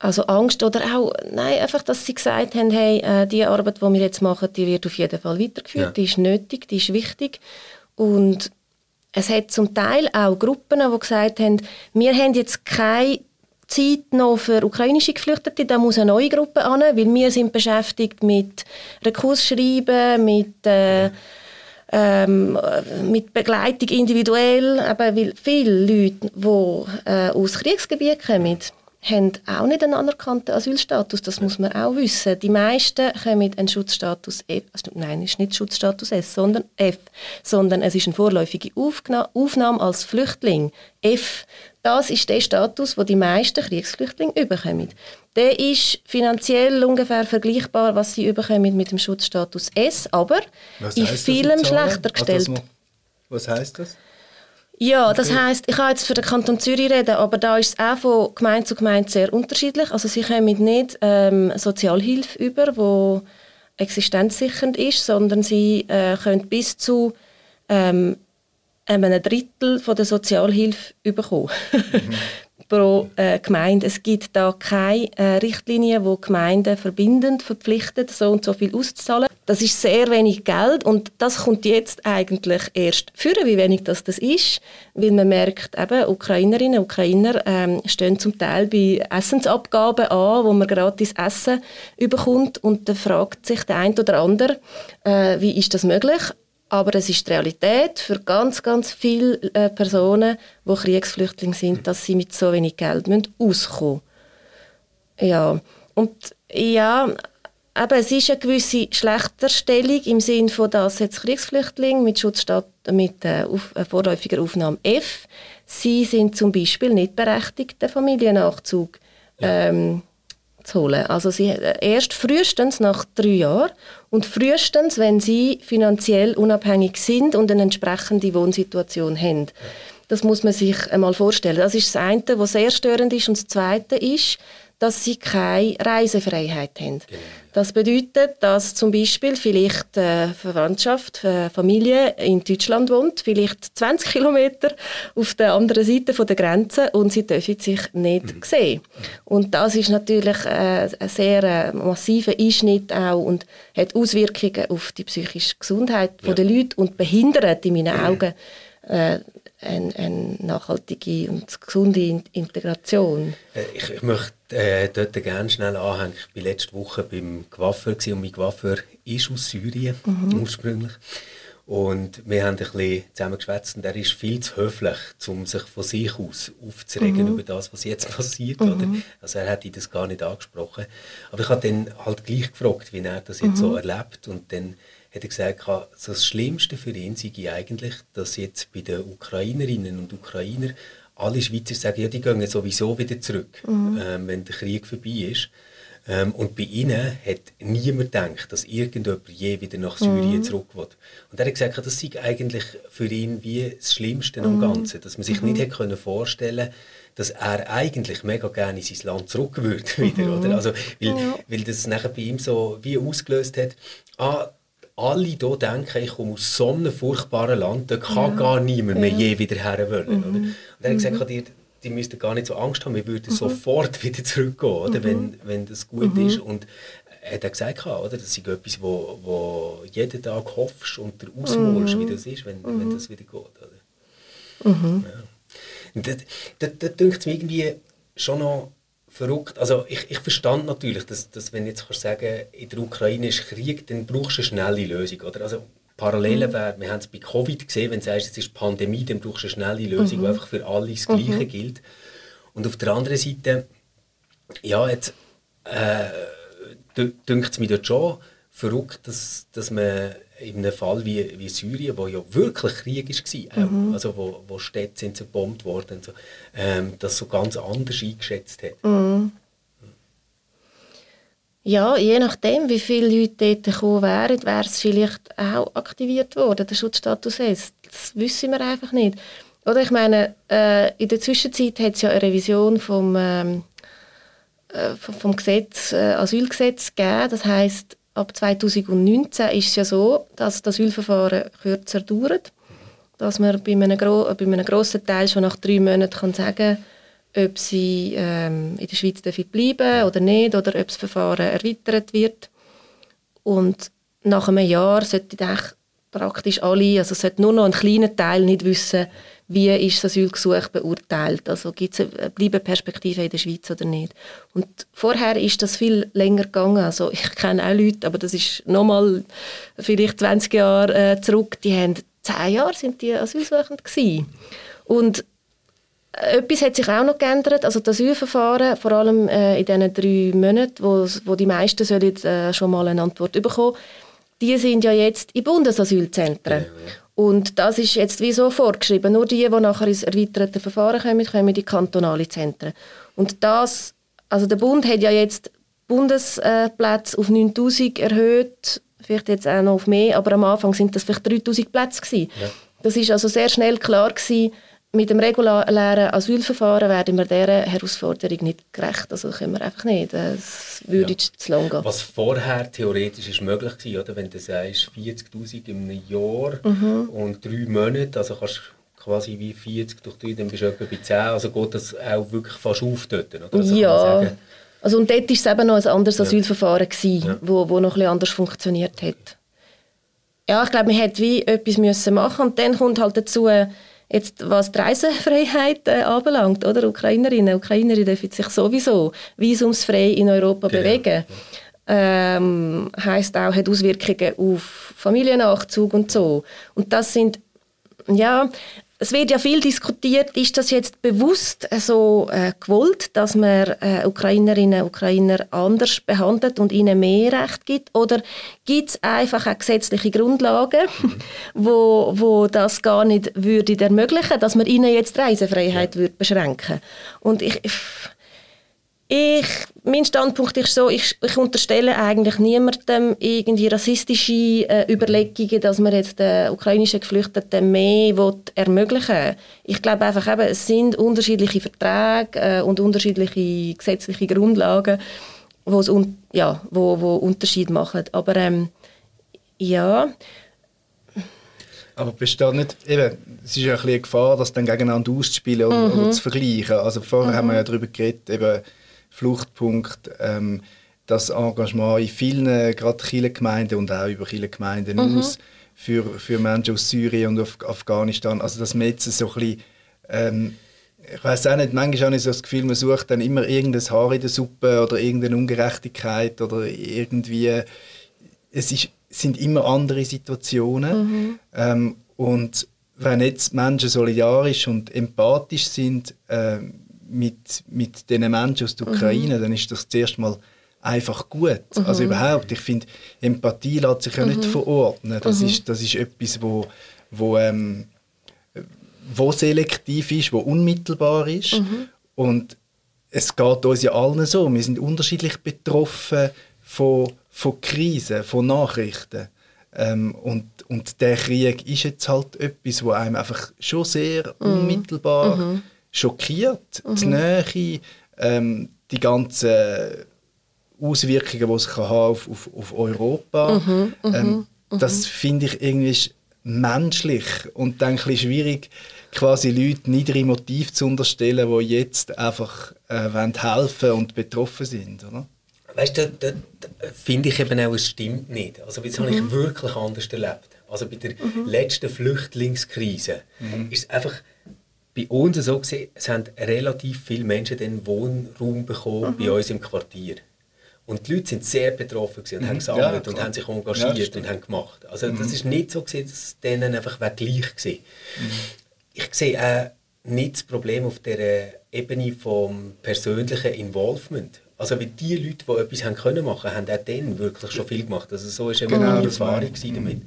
Also Angst oder auch, nein, einfach, dass sie gesagt haben, hey, äh, die Arbeit, die wir jetzt machen, die wird auf jeden Fall weitergeführt, ja. die ist nötig, die ist wichtig. Und es hat zum Teil auch Gruppen, die gesagt haben, wir haben jetzt keine Zeit noch für ukrainische Geflüchtete, da muss eine neue Gruppe an, weil wir sind beschäftigt mit Rekursschreiben, mit, äh, ähm, mit Begleitung individuell, aber weil viele Leute, die äh, aus Kriegsgebieten kommen, haben auch nicht einen anerkannten Asylstatus. Das muss man auch wissen. Die meisten kommen einen Schutzstatus F. Also, nein, es ist nicht Schutzstatus S, sondern F. Sondern es ist eine vorläufige Aufnahme als Flüchtling. F. Das ist der Status, den die meisten Kriegsflüchtlinge überkommen. Der ist finanziell ungefähr vergleichbar, was sie überkommen mit dem Schutzstatus S, aber in vielem schlechter gestellt. was heißt das? Ja, das heißt, ich kann jetzt für den Kanton Zürich reden, aber da ist es auch von Gemeinde zu Gemeinde sehr unterschiedlich. Also sie kommen nicht ähm, Sozialhilfe über, wo existenzsichernd ist, sondern sie äh, können bis zu ähm, einem Drittel von der Sozialhilfe bekommen. Mhm. pro äh, Gemeinde. Es gibt da keine äh, Richtlinie, wo Gemeinden verbindend verpflichtet, so und so viel auszuzahlen. Das ist sehr wenig Geld und das kommt jetzt eigentlich erst führen, wie wenig das, das ist, weil man merkt, eben, Ukrainerinnen und Ukrainer ähm, stehen zum Teil bei Essensabgaben an, wo man gratis Essen überkommt und dann fragt sich der eine oder andere, äh, wie ist das möglich? Aber es ist die Realität für ganz, ganz viele äh, Personen, die Kriegsflüchtlinge sind, dass sie mit so wenig Geld müssen auskommen müssen. Ja, und ja, eben, es ist eine gewisse Schlechterstellung im Sinne von, dass jetzt Kriegsflüchtlinge mit Schutzstaat mit äh, auf, äh, vorläufiger Aufnahme F, sie sind zum Beispiel nicht berechtigt, den Familiennachzug ja. ähm, zu holen. Also sie äh, erst frühestens nach drei Jahren und frühestens, wenn sie finanziell unabhängig sind und eine entsprechende Wohnsituation haben. Das muss man sich einmal vorstellen. Das ist das eine, was sehr störend ist. Und das zweite ist, dass sie keine Reisefreiheit haben. Genau. Das bedeutet, dass zum Beispiel vielleicht äh, Verwandtschaft, Familie in Deutschland wohnt, vielleicht 20 Kilometer auf der anderen Seite der Grenze und sie dürfen sich nicht mhm. sehen. Und das ist natürlich äh, ein sehr äh, massiver Einschnitt auch und hat Auswirkungen auf die psychische Gesundheit ja. der Leute und behindert in meinen Augen äh, eine, eine nachhaltige und gesunde Integration. Äh, ich, ich möchte äh, dort gerne schnell anhängen. Ich war letzte Woche beim Coiffeur und mein Coiffeur ist aus Syrien mhm. ursprünglich. Und wir haben ein bisschen zusammen geschwätzt und er ist viel zu höflich, um sich von sich aus aufzuregen mhm. über das, was jetzt passiert. Mhm. Oder? Also er hat das gar nicht angesprochen. Aber ich habe dann halt gleich gefragt, wie er das jetzt so mhm. erlebt. Und dann hat er gesagt, das Schlimmste für ihn sei eigentlich, dass jetzt bei den Ukrainerinnen und Ukrainern alle Schweizer sagen, ja, die gehen sowieso wieder zurück, mhm. ähm, wenn der Krieg vorbei ist. Ähm, und bei ihnen hat niemand gedacht, dass irgendjemand je wieder nach Syrien mhm. zurück will. Und er hat gesagt, das sei eigentlich für ihn wie das Schlimmste mhm. am Ganzen, dass man sich mhm. nicht hätte können vorstellen dass er eigentlich mega gerne in sein Land zurück würde wieder, mhm. oder? Also, weil, ja. weil das nachher bei ihm so wie ausgelöst hat, ah, alle hier denken, ich komme aus so einem furchtbaren Land, da kann ja. gar niemand mehr je wieder her wollen. Mhm. Und er hat gesagt, mhm. die, die müssten gar nicht so Angst haben, wir würden mhm. sofort wieder zurückgehen, oder, mhm. wenn, wenn das gut mhm. ist. Und er hat gesagt, oder, das ist etwas, wo, wo jeden Tag hoffst und dir ausmalst, wie das ist, wenn, wenn das wieder geht. Oder? Ja. Und das, das, das, das mir irgendwie schon noch verrückt. Also ich, ich verstand natürlich, dass, dass wenn jetzt kannst sagen, in der Ukraine ist Krieg, dann brauchst du eine schnelle Lösung, oder? Also Parallelen mhm. wäre, wir haben es bei Covid gesehen, wenn du sagst, es ist Pandemie, dann brauchst du eine schnelle Lösung, mhm. die einfach für alle das Gleiche mhm. gilt. Und auf der anderen Seite, ja, jetzt äh, dünkt es mir dort schon verrückt, dass, dass man in einem Fall wie, wie Syrien, wo ja wirklich Krieg war, mhm. also wo, wo Städte sind zerbombt worden, so, ähm, das so ganz anders eingeschätzt hat. Mhm. Ja, je nachdem, wie viele Leute dort gekommen wären, wäre es vielleicht auch aktiviert worden, der Schutzstatus S. Das wissen wir einfach nicht. Oder ich meine, äh, in der Zwischenzeit hat es ja eine Revision vom, ähm, äh, vom Gesetz, äh, Asylgesetz gegeben. Das heißt, ab 2019 ist es ja so, dass das Asylverfahren kürzer dauert. Dass man bei einem, gro bei einem grossen Teil schon nach drei Monaten kann sagen ob sie ähm, in der Schweiz bleiben oder nicht, oder ob das Verfahren erweitert wird. Und nach einem Jahr sollten praktisch alle, also sollte nur noch ein kleiner Teil nicht wissen, wie ist das Asylgesuch beurteilt. Also gibt es eine Bleibeperspektive in der Schweiz oder nicht. Und vorher ist das viel länger gegangen. Also ich kenne auch Leute, aber das ist nochmal vielleicht 20 Jahre äh, zurück, die haben zehn Jahre sind die asylsuchend gewesen. Und etwas hat sich auch noch geändert. Also das Asylverfahren, vor allem äh, in diesen drei Monaten, wo, wo die meisten sollen, äh, schon mal eine Antwort bekommen die sind ja jetzt in Bundesasylzentren. Ja, ja. Und das ist jetzt wie so vorgeschrieben. Nur die, die nachher ins erweiterte Verfahren kommen, kommen in die kantonalen Zentren. Und das, also der Bund hat ja jetzt Bundesplätze auf 9000 erhöht, vielleicht jetzt auch noch auf mehr, aber am Anfang sind das vielleicht 3000 Plätze gewesen. Ja. Das ist also sehr schnell klar gewesen, mit dem regulären Asylverfahren werden wir dieser Herausforderung nicht gerecht. Also können wir einfach nicht. Das würde ja. zu lang gehen. Was vorher theoretisch ist möglich war, oder? wenn du sagst 40'000 im Jahr mhm. und drei Monate, also kannst quasi wie 40 durch drei, dann bist du etwa bei 10. Also geht das auch wirklich fast auf dort, oder? Also ja. Also und dort war es eben noch ein anderes ja. Asylverfahren, gewesen, ja. wo, wo noch ein bisschen anders funktioniert hat. Ja, ich glaube, man hätte wie etwas müssen machen und dann kommt halt dazu, Jetzt, was die Reisefreiheit äh, anbelangt, oder? Ukrainerinnen und Ukrainer dürfen sich sowieso visumsfrei in Europa genau. bewegen. Ähm, heißt auch, hat Auswirkungen auf Familiennachzug und so. Und das sind, ja, es wird ja viel diskutiert, ist das jetzt bewusst so äh, gewollt, dass man äh, Ukrainerinnen und Ukrainer anders behandelt und ihnen mehr Recht gibt? Oder gibt es einfach auch gesetzliche Grundlagen, mhm. wo, wo das gar nicht würde ermöglichen, dass man ihnen jetzt Reisefreiheit ja. würde beschränken? Und ich, ich, mein Standpunkt ist so, ich, ich unterstelle eigentlich niemandem irgendwie rassistische äh, Überlegungen, dass man jetzt den ukrainischen Geflüchteten mehr will ermöglichen will. Ich glaube einfach, eben, es sind unterschiedliche Verträge äh, und unterschiedliche gesetzliche Grundlagen, wo's un ja, wo, wo Unterschied machen. Aber ähm, ja... Aber besteht nicht, eben, es ist ja ein bisschen eine Gefahr, das dann gegeneinander auszuspielen oder, mhm. oder zu vergleichen. Also vorher mhm. haben wir ja darüber geredet, eben, Fluchtpunkt, ähm, das Engagement in vielen, gerade Kirchengemeinden und auch über Kirchengemeinden mhm. aus, für, für Menschen aus Syrien und Af Afghanistan. Also dass man jetzt so ein bisschen, ähm, ich weiß auch nicht, manchmal habe ich so das Gefühl, man sucht dann immer irgendein Haar in der Suppe oder irgendeine Ungerechtigkeit oder irgendwie, es ist, sind immer andere Situationen mhm. ähm, und wenn jetzt Menschen solidarisch und empathisch sind, ähm, mit, mit diesen Menschen aus der Ukraine, mhm. dann ist das zuerst mal einfach gut. Mhm. Also überhaupt, ich finde, Empathie lässt sich ja nicht mhm. verordnen. Das, mhm. ist, das ist etwas, wo, wo, ähm, wo selektiv ist, wo unmittelbar ist. Mhm. Und es geht uns ja allen so. Wir sind unterschiedlich betroffen von, von Krisen, von Nachrichten. Ähm, und, und der Krieg ist jetzt halt etwas, wo einem einfach schon sehr unmittelbar mhm schockiert. Mhm. Die Nähe, ähm, die ganzen Auswirkungen, die es kann auf, auf, auf Europa mhm. Mhm. Ähm, mhm. Das finde ich irgendwie menschlich und dann ein schwierig, quasi Leute niedere Motive zu unterstellen, die jetzt einfach äh, helfen und betroffen sind, oder? Weißt du, da, da finde ich eben auch, es stimmt nicht. Also das mhm. habe ich wirklich anders erlebt. Also bei der mhm. letzten Flüchtlingskrise mhm. ist es einfach bei uns so gesehen, es haben relativ viele Menschen den Wohnraum bekommen mhm. bei uns im Quartier. Und die Leute sind sehr betroffen und mhm. haben gesammelt ja, und haben sich engagiert ja, und haben gemacht. Also mhm. das ist nicht so gewesen, dass es denen einfach gleich war. Mhm. Ich sehe auch nicht das Problem auf der Ebene vom persönlichen Involvement. Also wie die Leute, die etwas haben können machen, haben auch dann wirklich schon viel gemacht. Also so war genau, meine Erfahrung damit.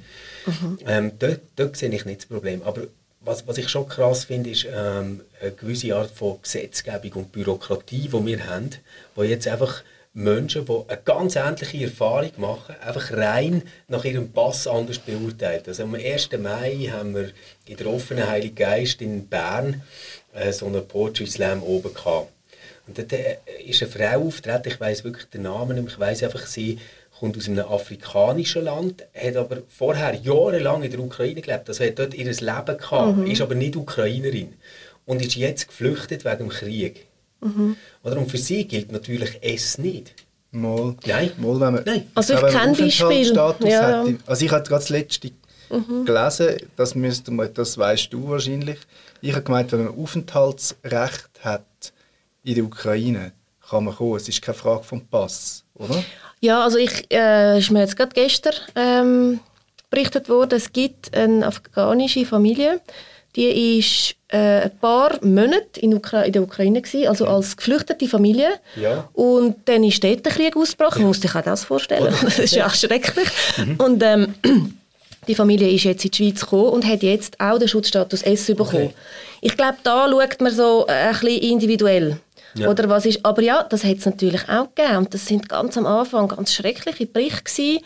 Mhm. Ähm, dort, dort sehe ich nicht das Problem. Aber was, was ich schon krass finde, ist ähm, eine gewisse Art von Gesetzgebung und Bürokratie, die wir haben, die jetzt einfach Menschen, die eine ganz ähnliche Erfahrung machen, einfach rein nach ihrem Pass anders beurteilt. Also am 1. Mai haben wir in der offenen Heiligen Geist in Bern äh, so einen Poetry Slam oben gehabt. Und dort äh, ist eine Frau auftreten, ich weiß wirklich den Namen nicht, ich weiß einfach, sie kommt aus einem afrikanischen Land, hat aber vorher jahrelang in der Ukraine gelebt, also hat dort ihr Leben gehabt, mhm. ist aber nicht Ukrainerin und ist jetzt geflüchtet wegen dem Krieg. Mhm. Und für sie gilt natürlich es nicht. Mal. Nein. Mal, wenn man, Nein. Also ich kenne Beispiele. Ja. Hätte, also ich habe gerade das letzte mhm. gelesen, das, müsste man, das weißt du wahrscheinlich. Ich habe gemeint, wenn man Aufenthaltsrecht hat in der Ukraine, kann man kommen. Es ist keine Frage vom Pass, oder? Ja, also ich, äh, ist mir jetzt gerade gestern ähm, berichtet worden, es gibt eine afghanische Familie, die ist äh, ein paar Monate in, Ukra in der Ukraine gewesen, also als geflüchtete Familie. Ja. Und dann ist dort der Krieg ausgebrochen. Man muss sich auch das vorstellen. Das ist ja schrecklich. Mhm. Und ähm, die Familie ist jetzt in die Schweiz gekommen und hat jetzt auch den Schutzstatus S bekommen. Okay. Ich glaube, da schaut man so ein bisschen individuell. Ja. Oder was ist, aber ja, das hat es natürlich auch gegeben. Und das sind ganz am Anfang ganz schreckliche Berichte gewesen,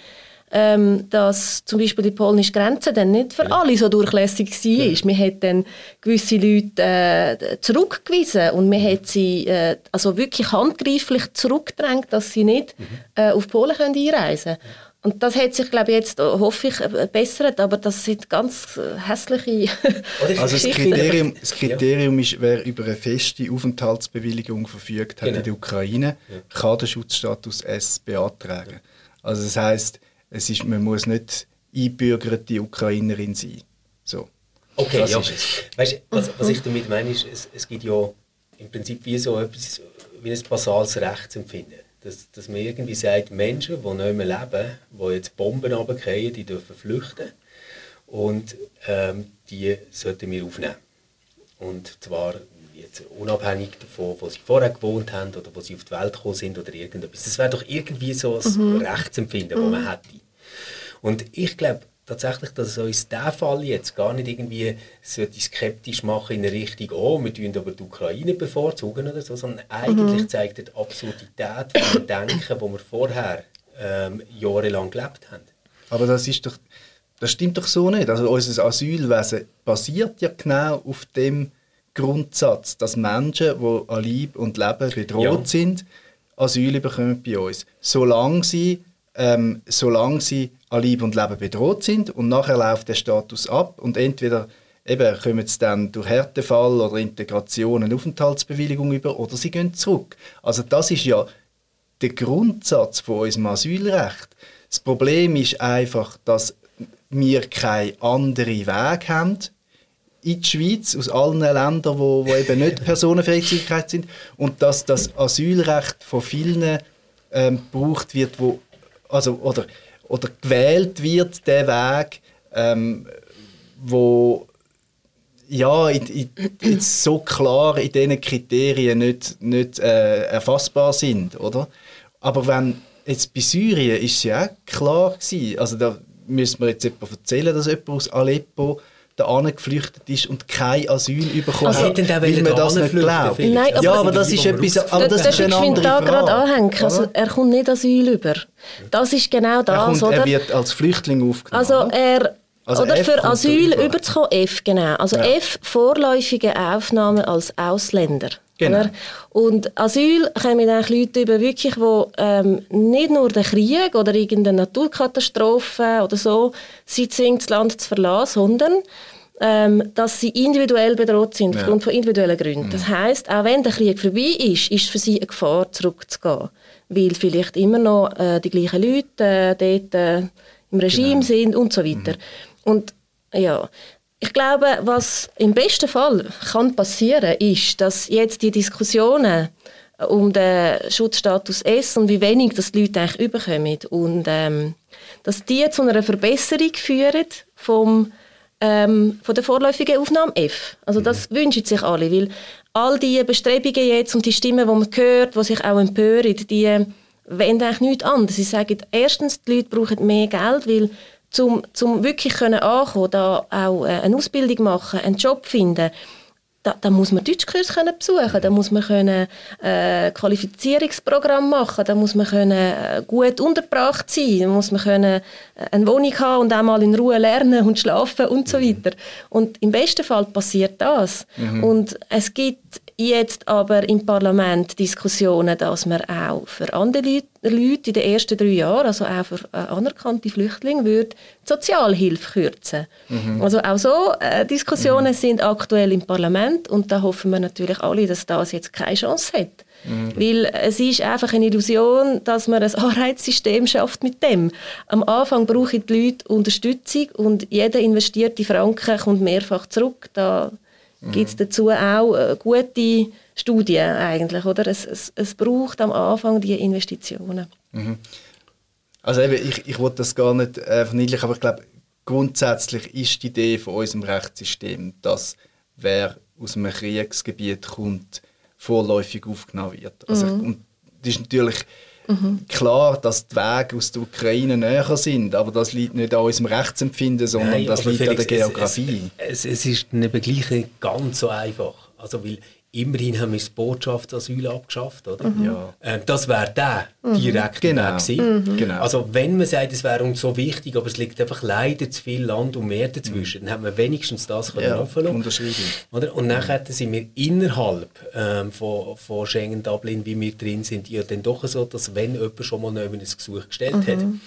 ähm, dass zum Beispiel die polnische Grenze dann nicht für alle so durchlässig war. Ja. Man hat dann gewisse Leute äh, zurückgewiesen und man hat sie äh, also wirklich handgreiflich zurückgedrängt, dass sie nicht mhm. äh, auf Polen können einreisen können. Und das hat sich, glaube ich, jetzt, hoffe ich, bessert, aber das sind ganz hässliche Also das Kriterium, das Kriterium ist, wer über eine feste Aufenthaltsbewilligung verfügt hat genau. in der Ukraine, kann den Schutzstatus S beantragen. Also das heißt es ist, man muss nicht einbürgerte Ukrainerin sein. So. Okay, das ja. Weißt, was, was ich damit meine, ist, es, es gibt ja im Prinzip wie so etwas wie ein basales Rechtsempfinden. Dass, dass man irgendwie sagt, Menschen, die nicht mehr leben, die jetzt Bomben runterfallen, die dürfen flüchten und ähm, die sollten wir aufnehmen. Und zwar jetzt unabhängig davon, wo sie vorher gewohnt haben oder wo sie auf die Welt gekommen sind oder irgendetwas. Das wäre doch irgendwie so ein mhm. Rechtsempfinden, das man mhm. hätte. Und ich glaube tatsächlich, dass es uns diesen Fall jetzt gar nicht irgendwie skeptisch machen in der Richtung, oh, wir tun aber die Ukraine bevorzugen oder so, sondern eigentlich mhm. zeigt die Absurdität von dem Denken, wo wir vorher ähm, jahrelang gelebt haben. Aber das ist doch, das stimmt doch so nicht. Also unser Asylwesen basiert ja genau auf dem Grundsatz, dass Menschen, die an Leib und Leben bedroht ja. sind, Asyl bekommen bei uns. Solange sie, ähm, solange sie an Leib und Leben bedroht sind und nachher läuft der Status ab und entweder eben kommen sie dann durch Härtefall oder Integration eine Aufenthaltsbewilligung über oder sie gehen zurück. Also das ist ja der Grundsatz von unserem Asylrecht. Das Problem ist einfach, dass wir keinen anderen Weg haben in die Schweiz, aus allen Ländern, wo, wo eben nicht Personenfreizügigkeit sind und dass das Asylrecht von vielen ähm, gebraucht wird, wo, also, oder, oder gewählt wird, der Weg, ähm, wo ja, in, in, in so klar in diesen Kriterien nicht, nicht äh, erfassbar sind, oder? Aber wenn jetzt bei Syrien ist es ja auch klar gewesen, also da müssen wir jetzt jemand erzählen, dass jemand aus Aleppo da geflüchtet ist und kein Asyl bekommen also, hat, weil man das nicht glaubt. Nein, ja, aber das ist etwas, aber das, das ist eine andere da gerade anhängen. Also, er kommt nicht Asyl über. Das ist genau das, er, kommt, oder? er wird als Flüchtling aufgenommen. Also er also oder F für Asyl überzukommen, F, genau. Also ja. F, vorläufige Aufnahme als Ausländer. Genau. Und Asyl kommen eigentlich Leute über, wirklich, die ähm, nicht nur den Krieg oder irgendeine Naturkatastrophe oder so sie zwingt, das Land zu verlassen, sondern ähm, dass sie individuell bedroht sind, ja. aufgrund von individuellen Gründen. Mhm. Das heißt, auch wenn der Krieg vorbei ist, ist für sie eine Gefahr, zurückzugehen. Weil vielleicht immer noch äh, die gleichen Leute äh, dort äh, im Regime genau. sind und so weiter. Mhm. Und ja, ich glaube, was im besten Fall kann passieren, ist, dass jetzt die Diskussionen um den Schutzstatus S und wie wenig das die Leute eigentlich überkommen und ähm, dass die zu einer Verbesserung führen vom ähm, von der vorläufigen Aufnahme F. Also das mhm. wünschen sich alle, weil all die Bestrebungen jetzt und die Stimmen, die man hört, die sich auch empören, die wollen eigentlich nichts anderes. Sie sagen, erstens, die Leute brauchen mehr Geld, weil zum, zum wirklich können ankommen, da auch äh, eine Ausbildung machen, einen Job finden, da, da muss man Deutschkurs können besuchen, da muss man können äh, Qualifizierungsprogramm machen, da muss man können äh, gut untergebracht sein, da muss man können äh, eine Wohnung haben und auch mal in Ruhe lernen und schlafen und so weiter. Und im besten Fall passiert das. Mhm. Und es gibt jetzt aber im Parlament Diskussionen, dass man auch für andere Leute, Leute in den ersten drei Jahren, also auch für äh, anerkannte Flüchtlinge, würde Sozialhilfe kürzen. Mhm. Also auch so äh, Diskussionen mhm. sind aktuell im Parlament und da hoffen wir natürlich alle, dass das jetzt keine Chance hat. Mhm. Weil es ist einfach eine Illusion, dass man ein Anreizsystem schafft mit dem. Am Anfang brauchen die Leute Unterstützung und jeder investierte Franken kommt mehrfach zurück. Da mhm. gibt es dazu auch äh, gute Studien eigentlich. Oder? Es, es, es braucht am Anfang diese Investitionen. Mhm. Also eben, ich, ich wollte das gar nicht äh, verniedlichen, aber ich glaube, grundsätzlich ist die Idee von unserem Rechtssystem, dass wer aus einem Kriegsgebiet kommt, vorläufig aufgenommen wird. Also, mhm. Und das ist natürlich mhm. klar, dass die Wege aus der Ukraine näher sind, aber das liegt nicht an unserem Rechtsempfinden, sondern Nein, das liegt Felix, an der Geografie. Es, es, es ist eben gleich nicht ganz so einfach. Also, weil Immerhin haben wir das Botschaftsasyl abgeschafft, oder? Mhm. Ja. Ähm, das wäre der mhm. direkte genau. Weg mhm. Genau. Also wenn man sagt, es wäre uns so wichtig, aber es liegt einfach leider zu viel Land und Meer dazwischen, dann haben wir wenigstens das können ja, offen oder? Und dann sind wir innerhalb ähm, von, von Schengen, Dublin, wie wir drin sind, ja dann doch so, dass wenn jemand schon mal ein Gesuch gestellt hat, mhm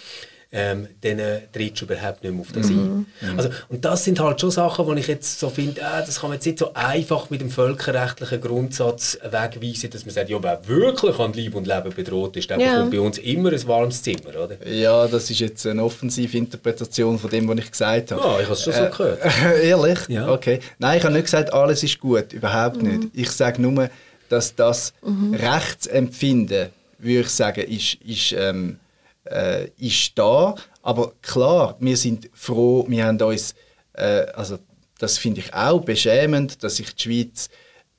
ähm, dann äh, trittst du überhaupt nicht mehr auf das mhm. ein. Also, und das sind halt schon Sachen, wo ich jetzt so finde, äh, das kann man jetzt nicht so einfach mit dem völkerrechtlichen Grundsatz wegweisen, dass man sagt, ja, wer wirklich an Leib und Leben bedroht ist, der ja. bekommt bei uns immer ein warmes Zimmer, oder? Ja, das ist jetzt eine offensive Interpretation von dem, was ich gesagt habe. Ja, ich habe es schon äh, so gehört. ehrlich? Ja. Okay. Nein, ich habe nicht gesagt, alles ist gut, überhaupt mhm. nicht. Ich sage nur, dass das mhm. Rechtsempfinden, würde ich sagen, ist, ist ähm, äh, ist da. Aber klar, wir sind froh, wir haben uns, äh, also das finde ich auch beschämend, dass sich die Schweiz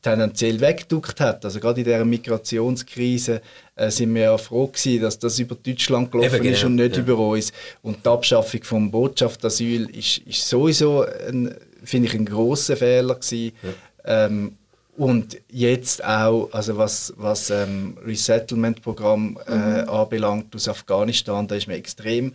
tendenziell weggeduckt hat. Also gerade in dieser Migrationskrise äh, sind wir ja froh gewesen, dass das über Deutschland gelaufen Eben, ist genau. und nicht ja. über uns. Und die Abschaffung vom Botschaftsasyl ist, ist sowieso, finde ich, ein großer Fehler gewesen. Ja. Ähm, und jetzt auch, also was, was ähm, Resettlement-Programm äh, mhm. anbelangt aus Afghanistan, da ist man extrem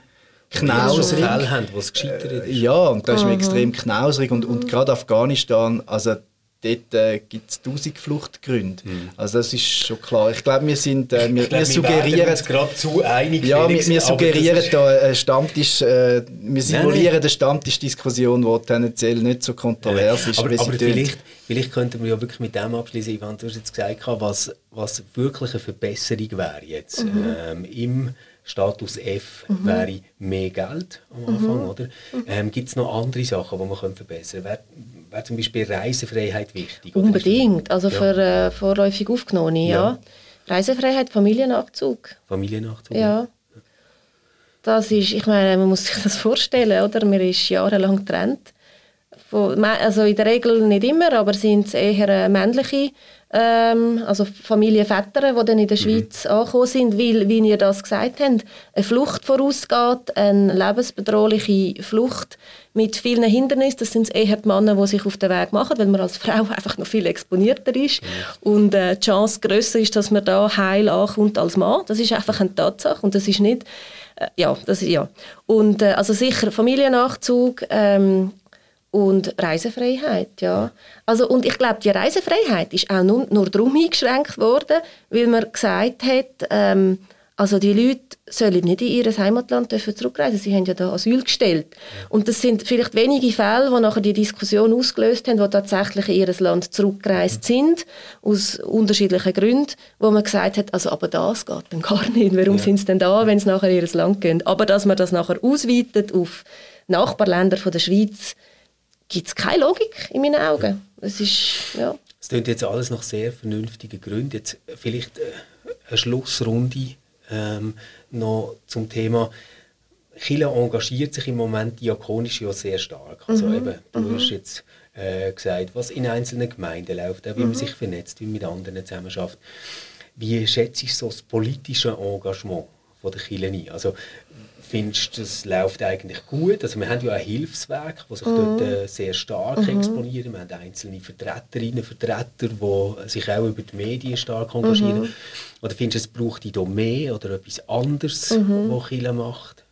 knausrig. Haben, wo es gescheitert ist. Ja, und da ist man extrem knausrig. Und, und gerade Afghanistan, also dort äh, gibt es tausend Fluchtgründe. Mhm. Also das ist schon klar. Ich glaube, wir sind, äh, wir, glaub, wir suggerieren... Wir gerade zu einig, Ja, wir, wir suggerieren da eine Stammtisch... Äh, wir simulieren eine Stammtischdiskussion, die tendenziell nicht so kontrovers ist. Aber, aber vielleicht, vielleicht könnten wir ja wirklich mit dem abschließen, Ivan, du hast jetzt gesagt, was, was wirklich eine Verbesserung wäre jetzt mhm. ähm, im Status F mhm. wäre mehr Geld am Anfang, mhm. oder? Ähm, Gibt es noch andere Sachen, die man verbessern könnte? Wäre zum Beispiel Reisefreiheit wichtig? Unbedingt, also für äh, vorläufig Aufgenommene, ja. Reisefreiheit, Familiennachzug. Familiennachzug? Ja. Das ist, ich meine, man muss sich das vorstellen, oder? Man ist jahrelang getrennt. also in der Regel nicht immer, aber sind es eher äh, männliche ähm, also Familienväter, die dann in der mhm. Schweiz angekommen sind, weil, wie ihr das gesagt habt, eine Flucht vorausgeht, eine lebensbedrohliche Flucht mit vielen Hindernissen. Das sind eher die Männer, die sich auf den Weg machen, weil man als Frau einfach noch viel exponierter ist. Mhm. Und äh, die Chance grösser ist, dass man da heil ankommt als Mann. Das ist einfach eine Tatsache und das ist nicht äh, ja, das ja. Und äh, also sicher Familiennachzug, ähm, und Reisefreiheit, ja. Also, und ich glaube, die Reisefreiheit ist auch nur, nur darum eingeschränkt worden, weil man gesagt hat, ähm, also die Leute sollen nicht in ihr Heimatland dürfen zurückreisen. Sie haben ja da Asyl gestellt. Und das sind vielleicht wenige Fälle, die nachher die Diskussion ausgelöst haben, die tatsächlich in ihr Land zurückgereist sind, aus unterschiedlichen Gründen, wo man gesagt hat, also aber das geht dann gar nicht. Warum ja. sind sie denn da, wenn sie nachher in ihr Land gehen? Aber dass man das nachher ausweitet auf Nachbarländer von der Schweiz, gibt es keine Logik in meinen Augen. Es ist, ja. Es klingt jetzt alles nach sehr vernünftigen Gründen. Jetzt vielleicht äh, eine Schlussrunde ähm, noch zum Thema. Chile engagiert sich im Moment diakonisch ja sehr stark. Also mhm. eben, du mhm. hast jetzt äh, gesagt, was in einzelnen Gemeinden läuft, auch wie mhm. man sich vernetzt, wie man mit anderen zusammenarbeitet. Wie schätzt du so das politische Engagement von der Chile ein? Also findest du, das läuft eigentlich gut? Also wir haben ja auch Hilfswerke, die sich mhm. dort äh, sehr stark mhm. exponieren. Wir haben einzelne Vertreterinnen, Vertreter, die sich auch über die Medien stark engagieren. Mhm. Oder findest du, es braucht die da mehr oder etwas anderes, mhm. was Kirche macht?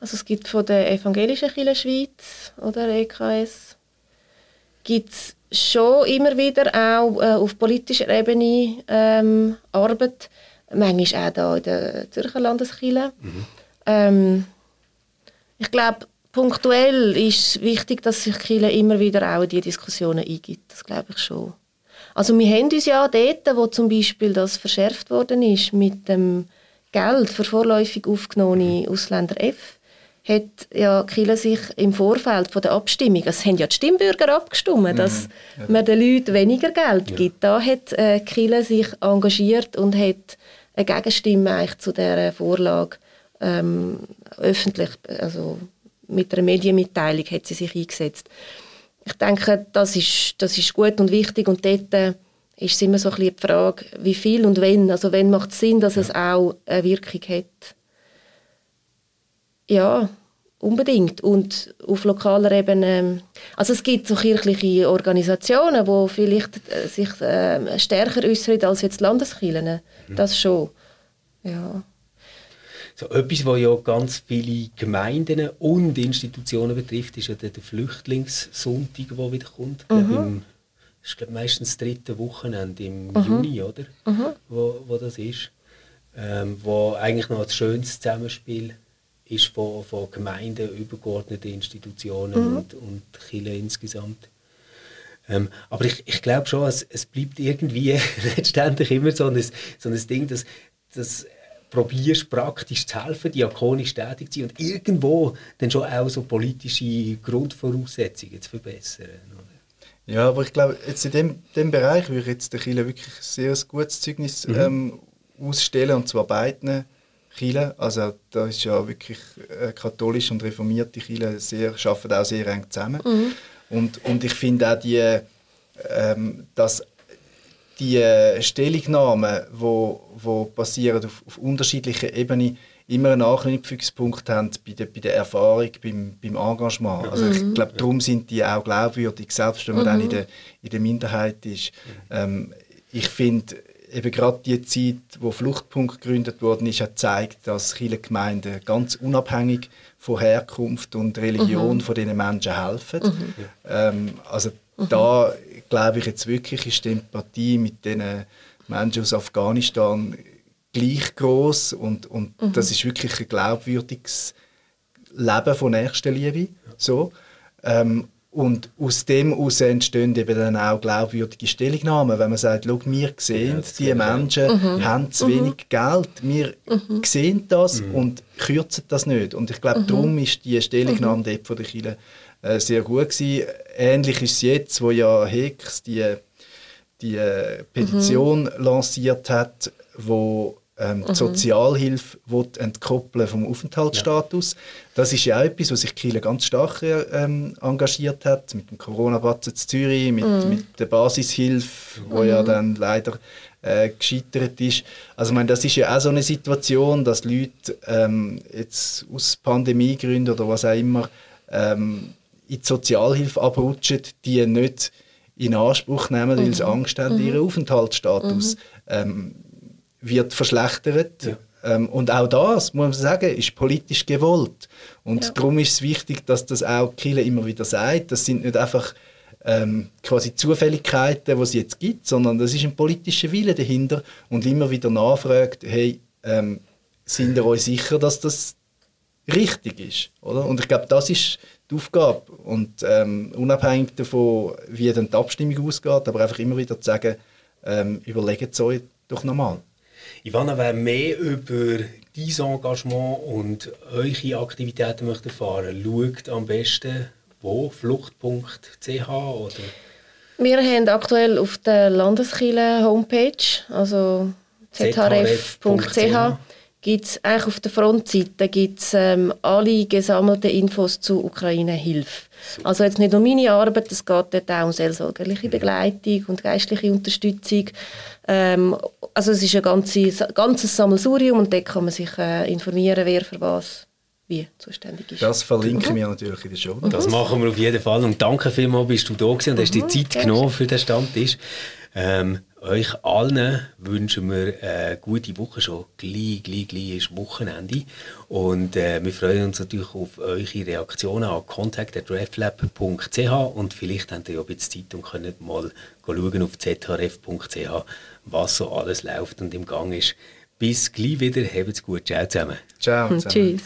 Also es gibt von der evangelischen Kirche Schweiz oder EKS gibt es schon immer wieder auch äh, auf politischer Ebene ähm, Arbeit. Manchmal auch hier in der Zürcher Landeskirche. Mhm. Ähm, ich glaube, punktuell ist es wichtig, dass sich Kirche immer wieder auch in diese Diskussionen eingibt. Das glaube ich schon. Also wir haben uns ja dort, wo zum Beispiel das verschärft worden ist mit dem Geld für vorläufig aufgenommene Ausländer F, hat ja Kille sich im Vorfeld von der Abstimmung, es haben ja die Stimmbürger abgestimmt, dass mhm. man den Leuten weniger Geld gibt. Ja. Da hat äh, Kille sich engagiert und hat eine Gegenstimme eigentlich zu dieser Vorlage ähm, öffentlich, also mit einer Medienmitteilung hat sie sich eingesetzt. Ich denke, das ist, das ist gut und wichtig und dort äh, ist es immer so ein bisschen die Frage, wie viel und wenn. Also wenn macht es Sinn, dass ja. es auch eine Wirkung hat. Ja, unbedingt. Und auf lokaler Ebene, also es gibt so kirchliche Organisationen, die vielleicht äh, sich äh, stärker äußern als jetzt Landeskirchen. Mhm. Das schon, ja. So etwas, was ja ganz viele Gemeinden und Institutionen betrifft, ist ja der, Flüchtlingssonntag, der wieder kommt. Mhm. Glaub, im, ist glaub, meistens das dritte Wochenende im mhm. Juni, oder? Mhm. Wo, wo das ist. Ähm, wo eigentlich noch ein schönes Zusammenspiel ist von, von Gemeinden, übergeordneten Institutionen mhm. und, und Kirche insgesamt. Ähm, aber ich, ich glaube schon, es, es bleibt irgendwie letztendlich immer so ein, so ein Ding, dass, dass probierst praktisch zu helfen, diakonisch tätig zu sein und irgendwo dann schon auch so politische Grundvoraussetzungen zu verbessern. Oder? Ja, aber ich glaube, jetzt in dem, dem Bereich würde ich jetzt der Kirche wirklich sehr gutes Zeugnis mhm. ähm, ausstellen, und zwar beiden Kirche. Also da ist ja wirklich äh, katholisch und reformierte Kirche sehr, arbeiten auch sehr eng zusammen. Mhm. Und, und ich finde auch die, ähm, dass die Stellungnahmen, die wo, wo passieren auf, auf unterschiedlichen Ebenen, immer einen Anknüpfungspunkt haben bei der, bei der Erfahrung, beim, beim Engagement. Also ich mhm. glaube, darum sind die auch glaubwürdig, selbst wenn man mhm. dann in der, in der Minderheit ist. Ähm, ich finde, eben gerade die Zeit, wo Fluchtpunkt gegründet worden ist, hat gezeigt, dass viele Gemeinden ganz unabhängig von Herkunft und Religion mhm. von diesen Menschen helfen. Mhm. Ähm, also mhm. da glaube ich jetzt wirklich ist die Empathie mit den Menschen aus Afghanistan gleich groß und, und mhm. das ist wirklich ein glaubwürdiges Leben von Nächstenliebe. So. Ähm, und aus dem heraus entstehen eben dann auch glaubwürdige Stellungnahmen, wenn man sagt, schau, wir sehen, ja, die Menschen mhm. haben zu wenig mhm. Geld, wir mhm. sehen das mhm. und kürzen das nicht. Und ich glaube, mhm. darum ist die Stellungnahme dort von der Kirche äh, sehr gut gewesen. Ähnlich ist es jetzt, wo ja Hicks die, die äh, Petition mhm. lanciert hat, wo ähm, die mhm. Sozialhilfe entkoppeln vom Aufenthaltsstatus. Ja. Das ist ja auch etwas, was sich Kiel ganz stark ähm, engagiert hat, mit dem Corona-Batzen in Zürich, mit, mhm. mit der Basishilfe, wo mhm. ja dann leider äh, gescheitert ist. Also ich meine, das ist ja auch so eine Situation, dass Leute ähm, jetzt aus Pandemiegründen oder was auch immer ähm, in die Sozialhilfe abrutschen, die nicht in Anspruch nehmen, weil sie mhm. Angst haben, mhm. ihren Aufenthaltsstatus mhm. ähm, wird verschlechtert. Ja. Ähm, und auch das, muss man sagen, ist politisch gewollt. Und ja. darum ist es wichtig, dass das auch Kille immer wieder sagt. Das sind nicht einfach ähm, quasi Zufälligkeiten, die es jetzt gibt, sondern das ist ein politischer Wille dahinter und immer wieder nachfragt, hey, ähm, sind ihr euch sicher, dass das richtig ist? Oder? Und ich glaube, das ist die Aufgabe. Und ähm, unabhängig davon, wie dann die Abstimmung ausgeht, aber einfach immer wieder zu sagen, ähm, überlegt es euch doch nochmal. Ivana, wer mehr über dein Engagement und eure Aktivitäten möchte erfahren schaut am besten wo? Flucht.ch oder? Wir haben aktuell auf der Landeskirche Homepage, also zhrf.ch, gibt es eigentlich auf der Frontseite gibt's, ähm, alle gesammelten Infos zu Ukraine-Hilfe. Also jetzt nicht nur meine Arbeit, es geht dort auch um seelsorgerliche Begleitung und geistliche Unterstützung. Ähm, also es ist ein ganzes, ganzes Sammelsurium und dort kann man sich äh, informieren, wer für was wie zuständig ist. Das verlinken wir natürlich in der Show. Das machen wir auf jeden Fall. Und danke vielmals, bist du da gewesen und hast die Zeit genommen für den Stammtisch. Ähm, euch allen wünschen wir eine gute Woche schon. Gleich, gleich, gleich ist Wochenende. Und äh, wir freuen uns natürlich auf eure Reaktionen an contact.reflab.ch und vielleicht habt ihr ja ein bisschen Zeit und könnt mal schauen auf zhrf.ch, was so alles läuft und im Gang ist. Bis gleich wieder. Habt's gut. Ciao zusammen. Ciao zusammen. Tschüss.